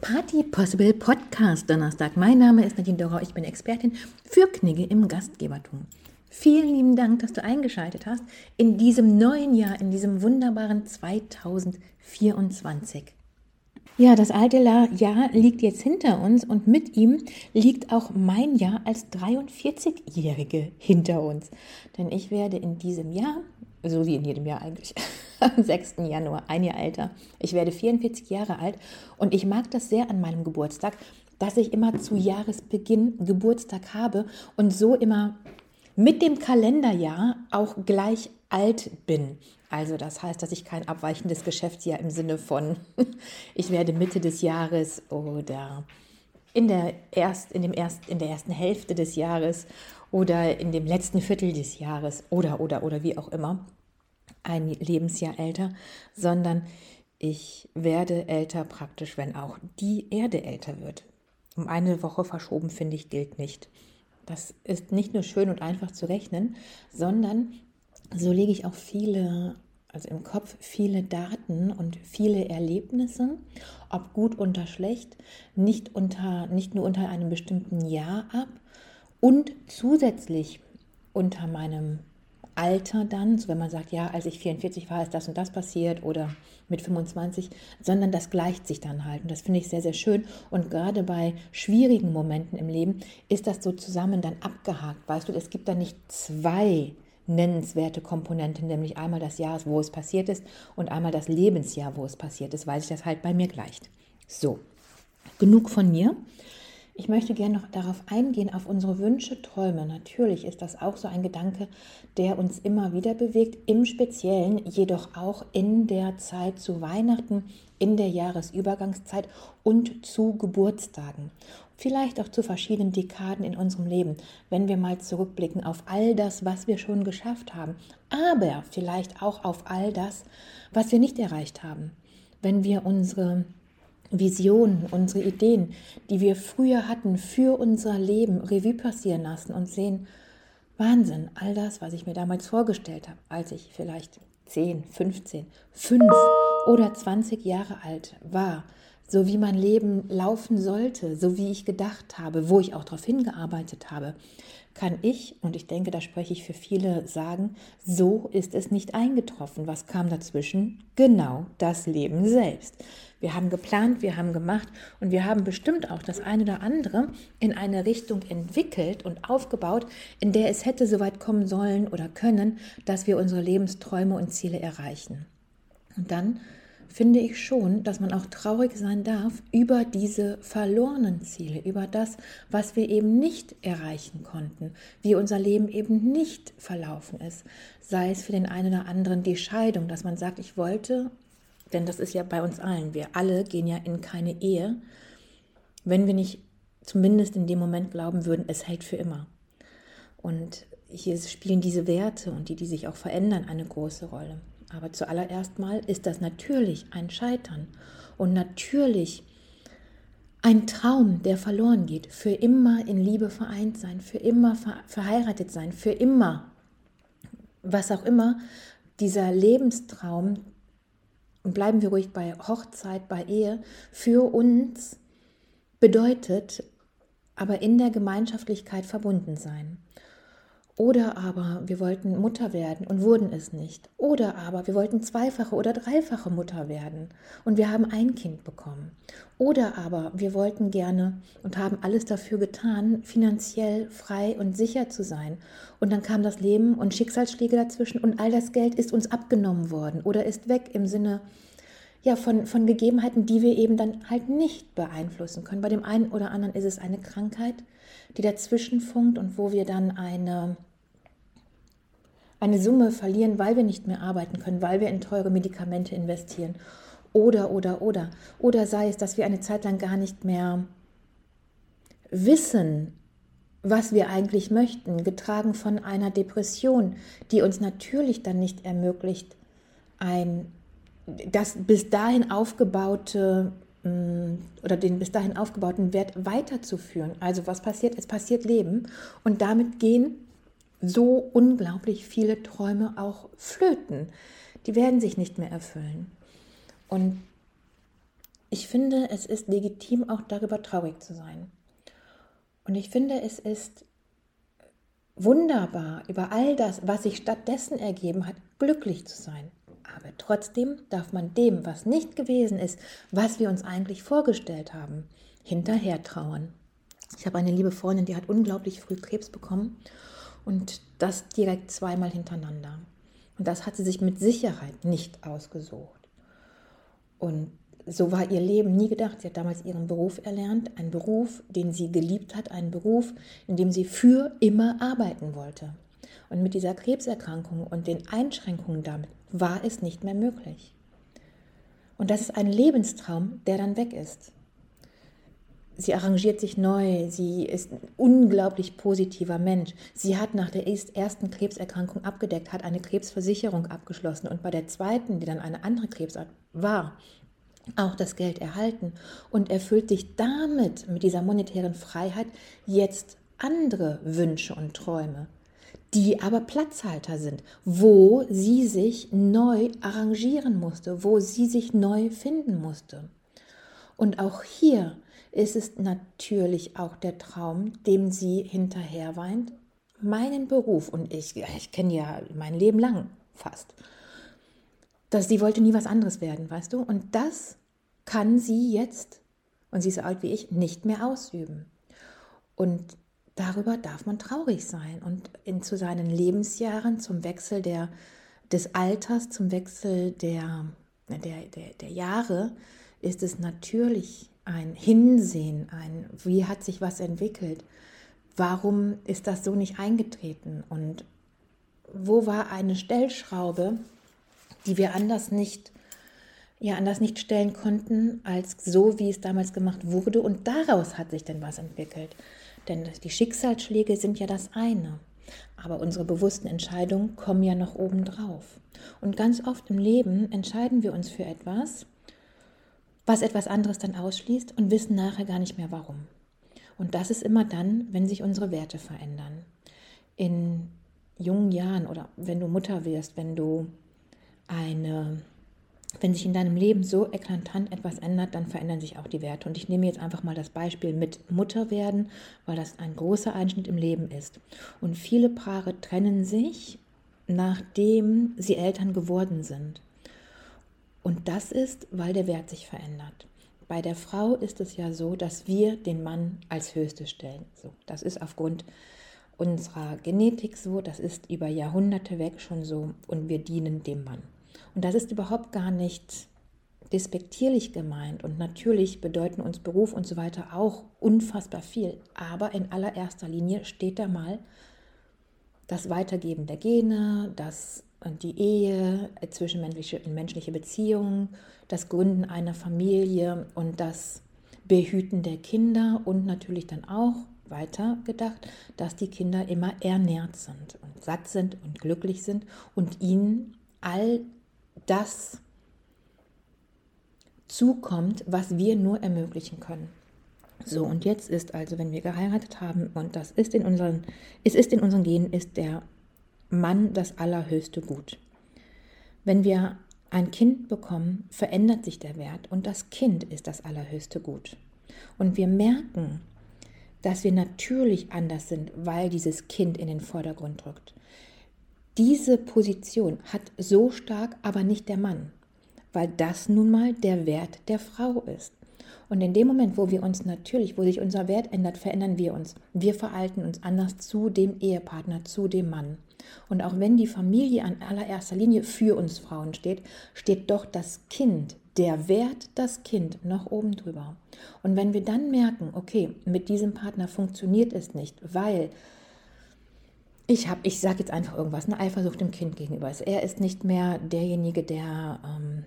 Party Possible Podcast Donnerstag. Mein Name ist Nadine Dorau, ich bin Expertin für Knigge im Gastgebertum. Vielen lieben Dank, dass du eingeschaltet hast in diesem neuen Jahr, in diesem wunderbaren 2024. Ja, das alte Jahr liegt jetzt hinter uns und mit ihm liegt auch mein Jahr als 43-Jährige hinter uns. Denn ich werde in diesem Jahr, so wie in jedem Jahr eigentlich, am 6. Januar, ein Jahr älter. Ich werde 44 Jahre alt und ich mag das sehr an meinem Geburtstag, dass ich immer zu Jahresbeginn Geburtstag habe und so immer mit dem Kalenderjahr auch gleich alt bin. Also das heißt, dass ich kein abweichendes Geschäftsjahr im Sinne von, ich werde Mitte des Jahres oder in der, erst, in, dem erst, in der ersten Hälfte des Jahres oder in dem letzten Viertel des Jahres oder, oder, oder wie auch immer ein Lebensjahr älter, sondern ich werde älter praktisch, wenn auch die Erde älter wird. Um eine Woche verschoben, finde ich, gilt nicht. Das ist nicht nur schön und einfach zu rechnen, sondern so lege ich auch viele, also im Kopf viele Daten und viele Erlebnisse, ob gut oder schlecht, nicht, unter, nicht nur unter einem bestimmten Jahr ab und zusätzlich unter meinem Alter dann, so wenn man sagt, ja, als ich 44 war, ist das und das passiert oder mit 25, sondern das gleicht sich dann halt. Und das finde ich sehr, sehr schön. Und gerade bei schwierigen Momenten im Leben ist das so zusammen dann abgehakt. Weißt du, es gibt da nicht zwei nennenswerte Komponenten, nämlich einmal das Jahr, wo es passiert ist und einmal das Lebensjahr, wo es passiert ist, weil sich das halt bei mir gleicht. So, genug von mir. Ich möchte gerne noch darauf eingehen, auf unsere Wünsche, Träume. Natürlich ist das auch so ein Gedanke, der uns immer wieder bewegt, im Speziellen jedoch auch in der Zeit zu Weihnachten, in der Jahresübergangszeit und zu Geburtstagen. Vielleicht auch zu verschiedenen Dekaden in unserem Leben, wenn wir mal zurückblicken auf all das, was wir schon geschafft haben, aber vielleicht auch auf all das, was wir nicht erreicht haben. Wenn wir unsere Visionen, unsere Ideen, die wir früher hatten für unser Leben, Revue passieren lassen und sehen, Wahnsinn, all das, was ich mir damals vorgestellt habe, als ich vielleicht 10, 15, 5 oder 20 Jahre alt war, so wie mein Leben laufen sollte, so wie ich gedacht habe, wo ich auch darauf hingearbeitet habe, kann ich, und ich denke, da spreche ich für viele, sagen, so ist es nicht eingetroffen. Was kam dazwischen? Genau das Leben selbst. Wir haben geplant, wir haben gemacht und wir haben bestimmt auch das eine oder andere in eine Richtung entwickelt und aufgebaut, in der es hätte so weit kommen sollen oder können, dass wir unsere Lebensträume und Ziele erreichen. Und dann finde ich schon, dass man auch traurig sein darf über diese verlorenen Ziele, über das, was wir eben nicht erreichen konnten, wie unser Leben eben nicht verlaufen ist. Sei es für den einen oder anderen die Scheidung, dass man sagt, ich wollte, denn das ist ja bei uns allen, wir alle gehen ja in keine Ehe, wenn wir nicht zumindest in dem Moment glauben würden, es hält für immer. Und hier spielen diese Werte und die, die sich auch verändern, eine große Rolle. Aber zuallererst mal ist das natürlich ein Scheitern und natürlich ein Traum, der verloren geht, für immer in Liebe vereint sein, für immer verheiratet sein, für immer, was auch immer dieser Lebenstraum, und bleiben wir ruhig bei Hochzeit, bei Ehe, für uns bedeutet, aber in der Gemeinschaftlichkeit verbunden sein. Oder aber wir wollten Mutter werden und wurden es nicht. Oder aber wir wollten zweifache oder dreifache Mutter werden und wir haben ein Kind bekommen. Oder aber wir wollten gerne und haben alles dafür getan, finanziell frei und sicher zu sein. Und dann kam das Leben und Schicksalsschläge dazwischen und all das Geld ist uns abgenommen worden oder ist weg im Sinne ja, von, von Gegebenheiten, die wir eben dann halt nicht beeinflussen können. Bei dem einen oder anderen ist es eine Krankheit, die dazwischen funkt und wo wir dann eine eine Summe verlieren, weil wir nicht mehr arbeiten können, weil wir in teure Medikamente investieren. Oder, oder, oder. Oder sei es, dass wir eine Zeit lang gar nicht mehr wissen, was wir eigentlich möchten, getragen von einer Depression, die uns natürlich dann nicht ermöglicht, ein das bis dahin aufgebaute mm, oder den bis dahin aufgebauten Wert weiterzuführen. Also was passiert? Es passiert Leben und damit gehen so unglaublich viele Träume auch flöten. Die werden sich nicht mehr erfüllen. Und ich finde, es ist legitim, auch darüber traurig zu sein. Und ich finde, es ist wunderbar, über all das, was sich stattdessen ergeben hat, glücklich zu sein. Aber trotzdem darf man dem, was nicht gewesen ist, was wir uns eigentlich vorgestellt haben, hinterher trauern. Ich habe eine liebe Freundin, die hat unglaublich früh Krebs bekommen und das direkt zweimal hintereinander. Und das hat sie sich mit Sicherheit nicht ausgesucht. Und so war ihr Leben nie gedacht. Sie hat damals ihren Beruf erlernt, einen Beruf, den sie geliebt hat, einen Beruf, in dem sie für immer arbeiten wollte. Und mit dieser Krebserkrankung und den Einschränkungen damit war es nicht mehr möglich. Und das ist ein Lebenstraum, der dann weg ist. Sie arrangiert sich neu, sie ist ein unglaublich positiver Mensch. Sie hat nach der ersten Krebserkrankung abgedeckt, hat eine Krebsversicherung abgeschlossen und bei der zweiten, die dann eine andere Krebsart war, auch das Geld erhalten und erfüllt sich damit mit dieser monetären Freiheit jetzt andere Wünsche und Träume, die aber Platzhalter sind, wo sie sich neu arrangieren musste, wo sie sich neu finden musste. Und auch hier ist es natürlich auch der Traum, dem sie hinterher weint. Meinen Beruf, und ich, ich kenne ja mein Leben lang fast, dass sie wollte nie was anderes werden, weißt du? Und das kann sie jetzt, und sie ist so alt wie ich, nicht mehr ausüben. Und darüber darf man traurig sein. Und in, zu seinen Lebensjahren, zum Wechsel der, des Alters, zum Wechsel der, der, der, der Jahre, ist es natürlich ein Hinsehen, ein, wie hat sich was entwickelt, warum ist das so nicht eingetreten und wo war eine Stellschraube, die wir anders nicht ja anders nicht stellen konnten, als so, wie es damals gemacht wurde. Und daraus hat sich dann was entwickelt. Denn die Schicksalsschläge sind ja das eine. Aber unsere bewussten Entscheidungen kommen ja noch obendrauf. Und ganz oft im Leben entscheiden wir uns für etwas, was etwas anderes dann ausschließt und wissen nachher gar nicht mehr warum. Und das ist immer dann, wenn sich unsere Werte verändern. In jungen Jahren oder wenn du Mutter wirst, wenn du eine wenn sich in deinem Leben so eklatant etwas ändert, dann verändern sich auch die Werte. Und ich nehme jetzt einfach mal das Beispiel mit Mutter werden, weil das ein großer Einschnitt im Leben ist. Und viele Paare trennen sich, nachdem sie Eltern geworden sind. Und das ist, weil der Wert sich verändert. Bei der Frau ist es ja so, dass wir den Mann als Höchstes stellen. So, das ist aufgrund unserer Genetik so, das ist über Jahrhunderte weg schon so und wir dienen dem Mann. Und das ist überhaupt gar nicht despektierlich gemeint. Und natürlich bedeuten uns Beruf und so weiter auch unfassbar viel. Aber in allererster Linie steht da mal das Weitergeben der Gene, das die Ehe, zwischenmenschliche menschliche Beziehungen, das Gründen einer Familie und das Behüten der Kinder und natürlich dann auch weiter gedacht, dass die Kinder immer ernährt sind und satt sind und glücklich sind und ihnen all das zukommt, was wir nur ermöglichen können. So, und jetzt ist also, wenn wir geheiratet haben und das ist in unseren, es ist in unseren Genen, ist der Mann das allerhöchste Gut. Wenn wir ein Kind bekommen, verändert sich der Wert und das Kind ist das allerhöchste Gut. Und wir merken, dass wir natürlich anders sind, weil dieses Kind in den Vordergrund drückt. Diese Position hat so stark aber nicht der Mann, weil das nun mal der Wert der Frau ist. Und in dem Moment, wo wir uns natürlich, wo sich unser Wert ändert, verändern wir uns. Wir verhalten uns anders zu dem Ehepartner, zu dem Mann. Und auch wenn die Familie an allererster Linie für uns Frauen steht, steht doch das Kind, der Wert das Kind noch oben drüber. Und wenn wir dann merken, okay, mit diesem Partner funktioniert es nicht, weil ich habe, ich sage jetzt einfach irgendwas, eine Eifersucht dem Kind gegenüber ist. Er ist nicht mehr derjenige, der ähm,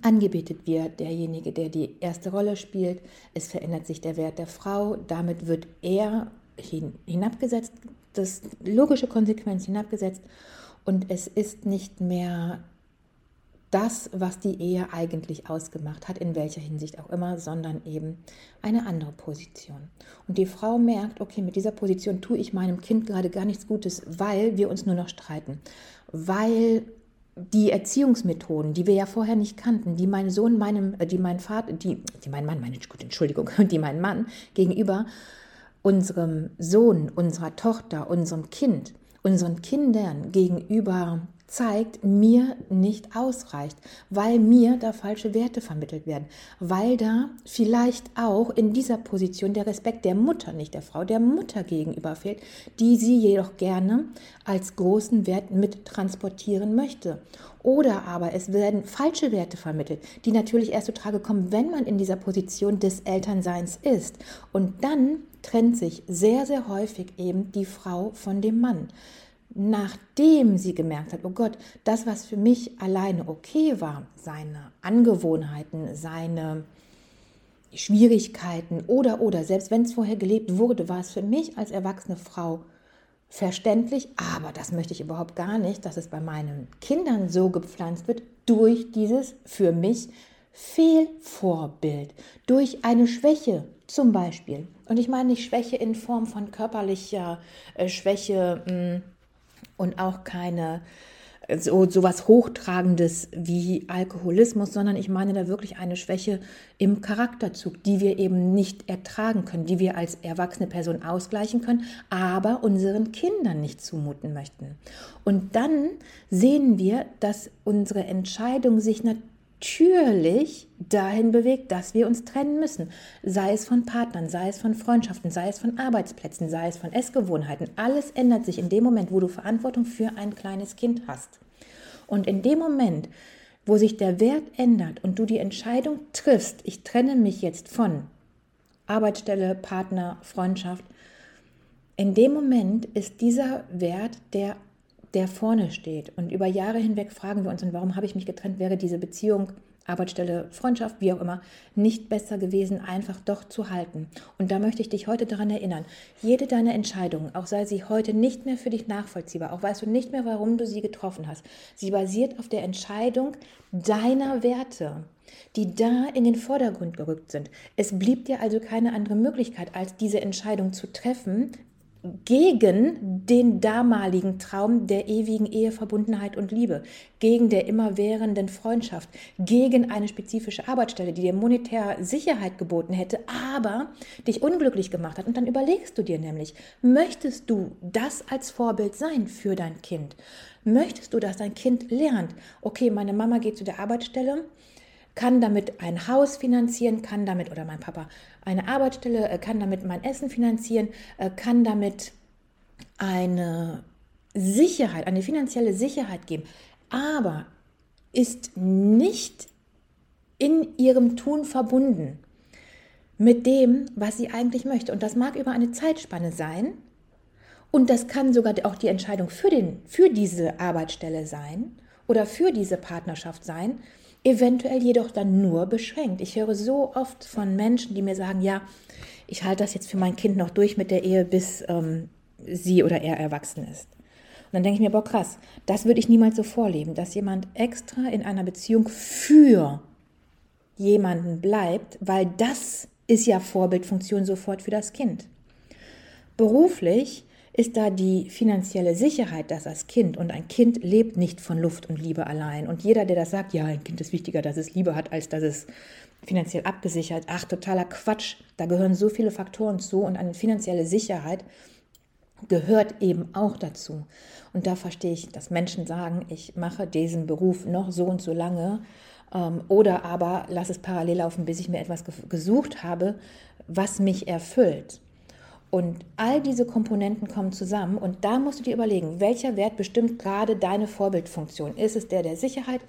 angebetet wird, derjenige, der die erste Rolle spielt. Es verändert sich der Wert der Frau. Damit wird er hin, hinabgesetzt, das logische Konsequenz hinabgesetzt. Und es ist nicht mehr das, was die Ehe eigentlich ausgemacht hat, in welcher Hinsicht auch immer, sondern eben eine andere Position. Und die Frau merkt, okay, mit dieser Position tue ich meinem Kind gerade gar nichts Gutes, weil wir uns nur noch streiten, weil die Erziehungsmethoden, die wir ja vorher nicht kannten, die mein Sohn meinem, äh, die mein Vater, die, die mein Mann, meine gut, Entschuldigung, die mein Mann gegenüber unserem Sohn, unserer Tochter, unserem Kind, unseren Kindern gegenüber zeigt, mir nicht ausreicht, weil mir da falsche Werte vermittelt werden, weil da vielleicht auch in dieser Position der Respekt der Mutter, nicht der Frau, der Mutter gegenüber fehlt, die sie jedoch gerne als großen Wert mit transportieren möchte. Oder aber es werden falsche Werte vermittelt, die natürlich erst zu Trage kommen, wenn man in dieser Position des Elternseins ist. Und dann trennt sich sehr, sehr häufig eben die Frau von dem Mann nachdem sie gemerkt hat, oh Gott, das, was für mich alleine okay war, seine Angewohnheiten, seine Schwierigkeiten oder oder, selbst wenn es vorher gelebt wurde, war es für mich als erwachsene Frau verständlich, aber das möchte ich überhaupt gar nicht, dass es bei meinen Kindern so gepflanzt wird durch dieses für mich Fehlvorbild, durch eine Schwäche zum Beispiel. Und ich meine nicht Schwäche in Form von körperlicher äh, Schwäche, hm, und auch keine so sowas hochtragendes wie Alkoholismus, sondern ich meine da wirklich eine Schwäche im Charakterzug, die wir eben nicht ertragen können, die wir als erwachsene Person ausgleichen können, aber unseren Kindern nicht zumuten möchten. Und dann sehen wir, dass unsere Entscheidung sich natürlich natürlich dahin bewegt, dass wir uns trennen müssen. Sei es von Partnern, sei es von Freundschaften, sei es von Arbeitsplätzen, sei es von Essgewohnheiten. Alles ändert sich in dem Moment, wo du Verantwortung für ein kleines Kind hast. Und in dem Moment, wo sich der Wert ändert und du die Entscheidung triffst, ich trenne mich jetzt von Arbeitsstelle, Partner, Freundschaft, in dem Moment ist dieser Wert der der vorne steht. Und über Jahre hinweg fragen wir uns, und warum habe ich mich getrennt? Wäre diese Beziehung, Arbeitsstelle, Freundschaft, wie auch immer, nicht besser gewesen, einfach doch zu halten. Und da möchte ich dich heute daran erinnern, jede deiner Entscheidungen, auch sei sie heute nicht mehr für dich nachvollziehbar, auch weißt du nicht mehr, warum du sie getroffen hast, sie basiert auf der Entscheidung deiner Werte die da in den Vordergrund gerückt sind. Es blieb dir also keine andere Möglichkeit, als diese Entscheidung zu treffen, gegen den damaligen Traum der ewigen Eheverbundenheit und Liebe, gegen der immerwährenden Freundschaft, gegen eine spezifische Arbeitsstelle, die dir monetär Sicherheit geboten hätte, aber dich unglücklich gemacht hat. Und dann überlegst du dir nämlich, möchtest du das als Vorbild sein für dein Kind? Möchtest du, dass dein Kind lernt, okay, meine Mama geht zu der Arbeitsstelle, kann damit ein Haus finanzieren, kann damit, oder mein Papa, eine Arbeitsstelle, äh, kann damit mein Essen finanzieren, äh, kann damit eine Sicherheit, eine finanzielle Sicherheit geben, aber ist nicht in ihrem Tun verbunden mit dem, was sie eigentlich möchte. Und das mag über eine Zeitspanne sein. Und das kann sogar auch die Entscheidung für, den, für diese Arbeitsstelle sein oder für diese Partnerschaft sein eventuell jedoch dann nur beschränkt. Ich höre so oft von Menschen, die mir sagen, ja, ich halte das jetzt für mein Kind noch durch mit der Ehe, bis ähm, sie oder er erwachsen ist. Und dann denke ich mir, boah, krass, das würde ich niemals so vorleben, dass jemand extra in einer Beziehung für jemanden bleibt, weil das ist ja Vorbildfunktion sofort für das Kind. Beruflich ist da die finanzielle Sicherheit, dass das Kind und ein Kind lebt nicht von Luft und Liebe allein. Und jeder, der das sagt, ja, ein Kind ist wichtiger, dass es Liebe hat, als dass es finanziell abgesichert, ach, totaler Quatsch. Da gehören so viele Faktoren zu und eine finanzielle Sicherheit gehört eben auch dazu. Und da verstehe ich, dass Menschen sagen, ich mache diesen Beruf noch so und so lange ähm, oder aber lass es parallel laufen, bis ich mir etwas gesucht habe, was mich erfüllt. Und all diese Komponenten kommen zusammen und da musst du dir überlegen, welcher Wert bestimmt gerade deine Vorbildfunktion. Ist es der der Sicherheit?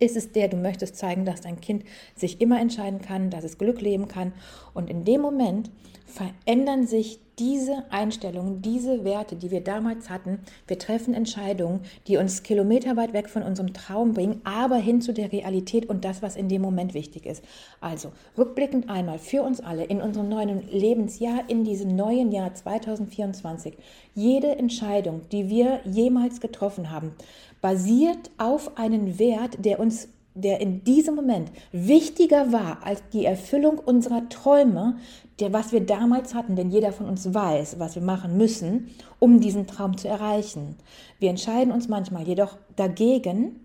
Ist es der, du möchtest zeigen, dass dein Kind sich immer entscheiden kann, dass es Glück leben kann? Und in dem Moment verändern sich diese Einstellungen, diese Werte, die wir damals hatten, wir treffen Entscheidungen, die uns kilometerweit weg von unserem Traum bringen, aber hin zu der Realität und das, was in dem Moment wichtig ist. Also rückblickend einmal für uns alle in unserem neuen Lebensjahr, in diesem neuen Jahr 2024, jede Entscheidung, die wir jemals getroffen haben, basiert auf einen Wert, der uns der in diesem Moment wichtiger war als die Erfüllung unserer Träume, der, was wir damals hatten, denn jeder von uns weiß, was wir machen müssen, um diesen Traum zu erreichen. Wir entscheiden uns manchmal jedoch dagegen,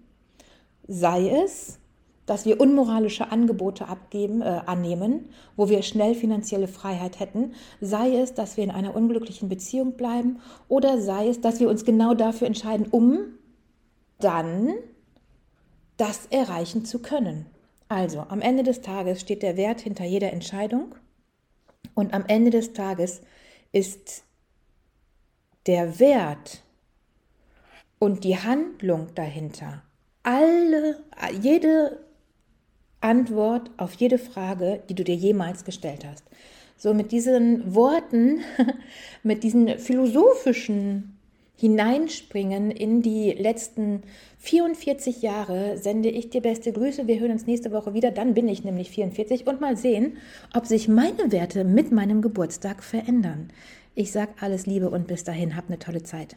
sei es, dass wir unmoralische Angebote abgeben, äh, annehmen, wo wir schnell finanzielle Freiheit hätten, sei es, dass wir in einer unglücklichen Beziehung bleiben oder sei es, dass wir uns genau dafür entscheiden, um dann das erreichen zu können. Also am Ende des Tages steht der Wert hinter jeder Entscheidung und am Ende des Tages ist der Wert und die Handlung dahinter alle, jede Antwort auf jede Frage, die du dir jemals gestellt hast. So mit diesen Worten, mit diesen philosophischen Hineinspringen in die letzten 44 Jahre sende ich dir beste Grüße. Wir hören uns nächste Woche wieder. Dann bin ich nämlich 44 und mal sehen, ob sich meine Werte mit meinem Geburtstag verändern. Ich sage alles Liebe und bis dahin, hab eine tolle Zeit.